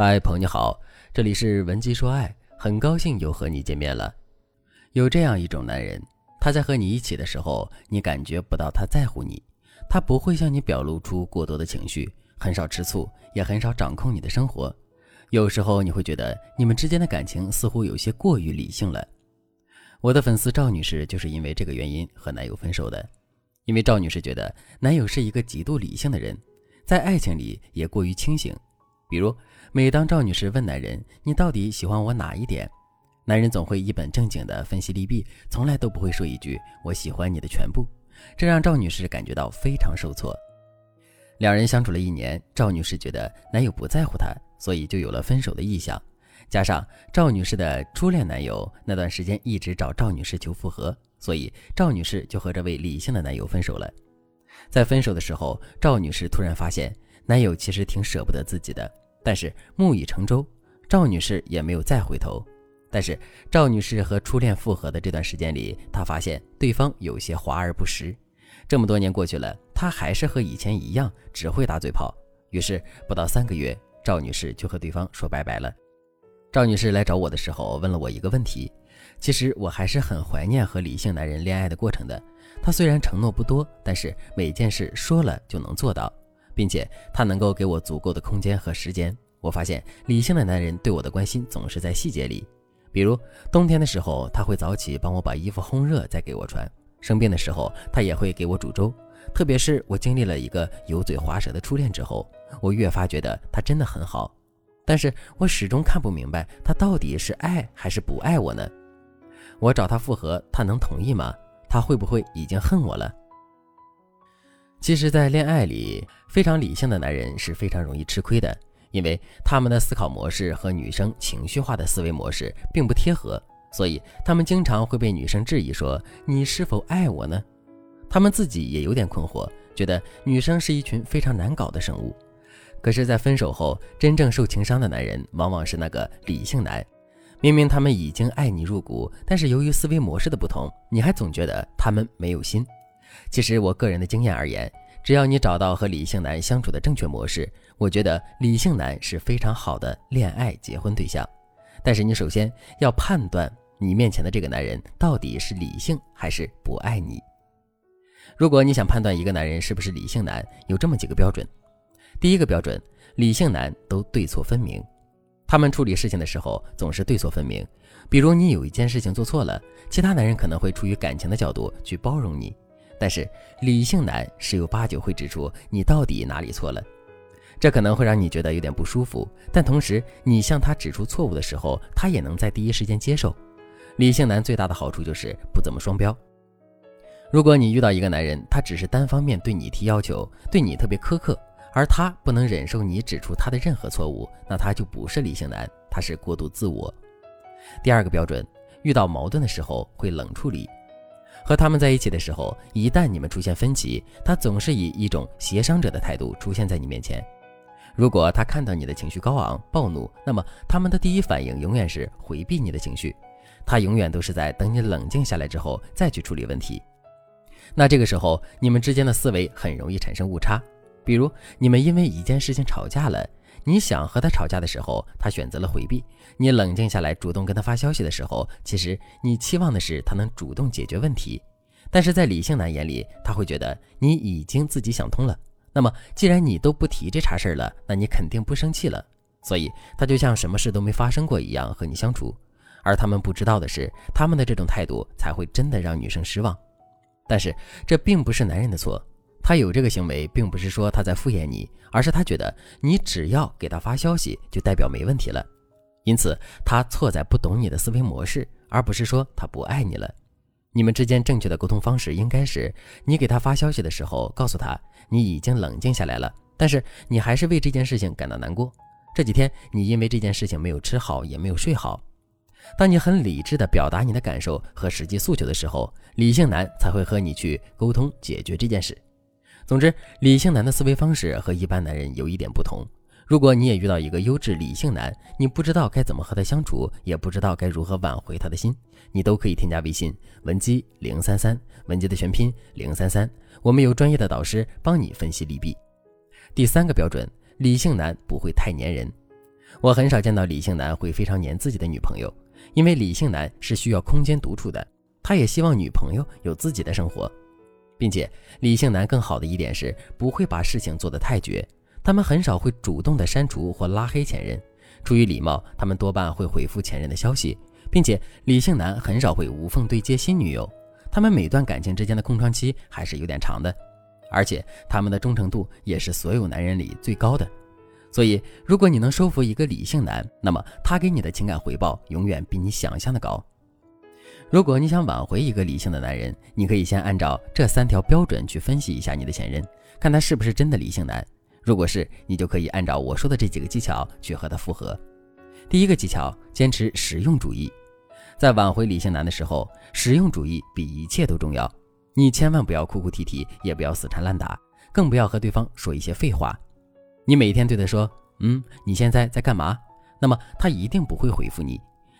嗨，朋友你好，这里是文姬说爱，很高兴又和你见面了。有这样一种男人，他在和你一起的时候，你感觉不到他在乎你，他不会向你表露出过多的情绪，很少吃醋，也很少掌控你的生活。有时候你会觉得你们之间的感情似乎有些过于理性了。我的粉丝赵女士就是因为这个原因和男友分手的，因为赵女士觉得男友是一个极度理性的人，在爱情里也过于清醒。比如，每当赵女士问男人：“你到底喜欢我哪一点？”男人总会一本正经地分析利弊，从来都不会说一句“我喜欢你的全部”，这让赵女士感觉到非常受挫。两人相处了一年，赵女士觉得男友不在乎她，所以就有了分手的意向。加上赵女士的初恋男友那段时间一直找赵女士求复合，所以赵女士就和这位理性的男友分手了。在分手的时候，赵女士突然发现。男友其实挺舍不得自己的，但是木已成舟，赵女士也没有再回头。但是赵女士和初恋复合的这段时间里，她发现对方有些华而不实。这么多年过去了，她还是和以前一样，只会打嘴炮。于是不到三个月，赵女士就和对方说拜拜了。赵女士来找我的时候，问了我一个问题：其实我还是很怀念和理性男人恋爱的过程的。他虽然承诺不多，但是每件事说了就能做到。并且他能够给我足够的空间和时间。我发现理性的男人对我的关心总是在细节里，比如冬天的时候，他会早起帮我把衣服烘热再给我穿；生病的时候，他也会给我煮粥。特别是我经历了一个油嘴滑舌的初恋之后，我越发觉得他真的很好。但是我始终看不明白，他到底是爱还是不爱我呢？我找他复合，他能同意吗？他会不会已经恨我了？其实，在恋爱里，非常理性的男人是非常容易吃亏的，因为他们的思考模式和女生情绪化的思维模式并不贴合，所以他们经常会被女生质疑说：“你是否爱我呢？”他们自己也有点困惑，觉得女生是一群非常难搞的生物。可是，在分手后，真正受情伤的男人往往是那个理性男。明明他们已经爱你入骨，但是由于思维模式的不同，你还总觉得他们没有心。其实我个人的经验而言，只要你找到和理性男相处的正确模式，我觉得理性男是非常好的恋爱结婚对象。但是你首先要判断你面前的这个男人到底是理性还是不爱你。如果你想判断一个男人是不是理性男，有这么几个标准。第一个标准，理性男都对错分明，他们处理事情的时候总是对错分明。比如你有一件事情做错了，其他男人可能会出于感情的角度去包容你。但是理性男十有八九会指出你到底哪里错了，这可能会让你觉得有点不舒服。但同时，你向他指出错误的时候，他也能在第一时间接受。理性男最大的好处就是不怎么双标。如果你遇到一个男人，他只是单方面对你提要求，对你特别苛刻，而他不能忍受你指出他的任何错误，那他就不是理性男，他是过度自我。第二个标准，遇到矛盾的时候会冷处理。和他们在一起的时候，一旦你们出现分歧，他总是以一种协商者的态度出现在你面前。如果他看到你的情绪高昂、暴怒，那么他们的第一反应永远是回避你的情绪，他永远都是在等你冷静下来之后再去处理问题。那这个时候，你们之间的思维很容易产生误差。比如，你们因为一件事情吵架了。你想和他吵架的时候，他选择了回避；你冷静下来，主动跟他发消息的时候，其实你期望的是他能主动解决问题。但是在理性男眼里，他会觉得你已经自己想通了。那么既然你都不提这茬事儿了，那你肯定不生气了。所以他就像什么事都没发生过一样和你相处。而他们不知道的是，他们的这种态度才会真的让女生失望。但是这并不是男人的错。他有这个行为，并不是说他在敷衍你，而是他觉得你只要给他发消息，就代表没问题了。因此，他错在不懂你的思维模式，而不是说他不爱你了。你们之间正确的沟通方式应该是：你给他发消息的时候，告诉他你已经冷静下来了，但是你还是为这件事情感到难过。这几天你因为这件事情没有吃好，也没有睡好。当你很理智的表达你的感受和实际诉求的时候，理性男才会和你去沟通解决这件事。总之，理性男的思维方式和一般男人有一点不同。如果你也遇到一个优质理性男，你不知道该怎么和他相处，也不知道该如何挽回他的心，你都可以添加微信文姬零三三，文姬的全拼零三三，我们有专业的导师帮你分析利弊。第三个标准，理性男不会太粘人。我很少见到理性男会非常黏自己的女朋友，因为理性男是需要空间独处的，他也希望女朋友有自己的生活，并且理性男更好的一点是不会把事情做得太绝，他们很少会主动的删除或拉黑前任，出于礼貌，他们多半会回复前任的消息，并且理性男很少会无缝对接新女友，他们每段感情之间的空窗期还是有点长的，而且他们的忠诚度也是所有男人里最高的。所以，如果你能收服一个理性男，那么他给你的情感回报永远比你想象的高。如果你想挽回一个理性的男人，你可以先按照这三条标准去分析一下你的前任，看他是不是真的理性男。如果是，你就可以按照我说的这几个技巧去和他复合。第一个技巧，坚持实用主义。在挽回理性男的时候，实用主义比一切都重要。你千万不要哭哭啼啼，也不要死缠烂打，更不要和对方说一些废话。你每天对他说：“嗯，你现在在干嘛？”那么他一定不会回复你。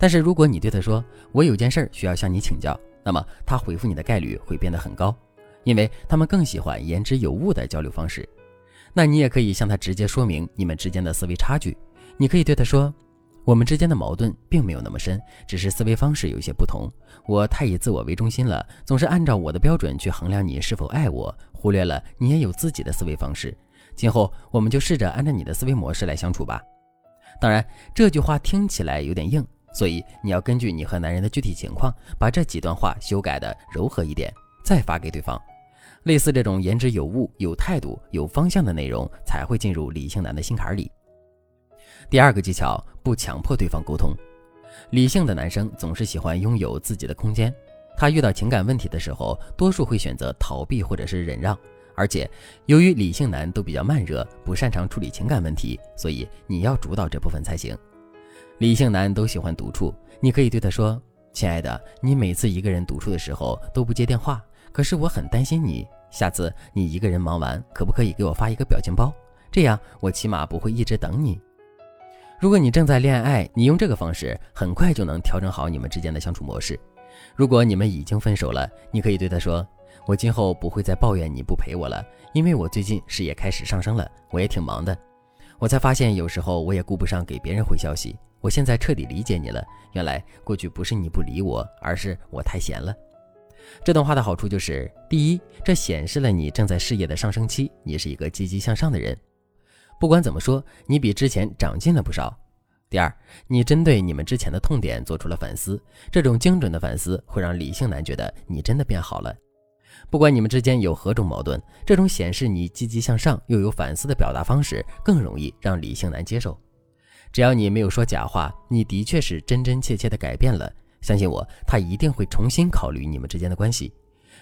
但是如果你对他说：“我有件事需要向你请教”，那么他回复你的概率会变得很高，因为他们更喜欢言之有物的交流方式。那你也可以向他直接说明你们之间的思维差距。你可以对他说：“我们之间的矛盾并没有那么深，只是思维方式有些不同。我太以自我为中心了，总是按照我的标准去衡量你是否爱我，忽略了你也有自己的思维方式。”今后我们就试着按照你的思维模式来相处吧。当然，这句话听起来有点硬，所以你要根据你和男人的具体情况，把这几段话修改的柔和一点，再发给对方。类似这种言之有物、有态度、有方向的内容，才会进入理性男的心坎里。第二个技巧，不强迫对方沟通。理性的男生总是喜欢拥有自己的空间，他遇到情感问题的时候，多数会选择逃避或者是忍让。而且，由于理性男都比较慢热，不擅长处理情感问题，所以你要主导这部分才行。理性男都喜欢独处，你可以对他说：“亲爱的，你每次一个人独处的时候都不接电话，可是我很担心你。下次你一个人忙完，可不可以给我发一个表情包？这样我起码不会一直等你。”如果你正在恋爱，你用这个方式，很快就能调整好你们之间的相处模式。如果你们已经分手了，你可以对他说。我今后不会再抱怨你不陪我了，因为我最近事业开始上升了，我也挺忙的。我才发现有时候我也顾不上给别人回消息。我现在彻底理解你了，原来过去不是你不理我，而是我太闲了。这段话的好处就是：第一，这显示了你正在事业的上升期，你是一个积极向上的人。不管怎么说，你比之前长进了不少。第二，你针对你们之前的痛点做出了反思，这种精准的反思会让理性男觉得你真的变好了。不管你们之间有何种矛盾，这种显示你积极向上又有反思的表达方式更容易让理性男接受。只要你没有说假话，你的确是真真切切的改变了。相信我，他一定会重新考虑你们之间的关系。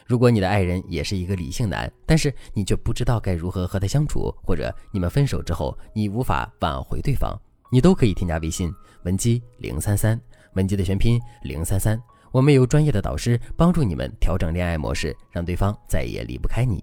如果你的爱人也是一个理性男，但是你却不知道该如何和他相处，或者你们分手之后你无法挽回对方，你都可以添加微信文姬零三三，文姬的全拼零三三。我们有专业的导师帮助你们调整恋爱模式，让对方再也离不开你。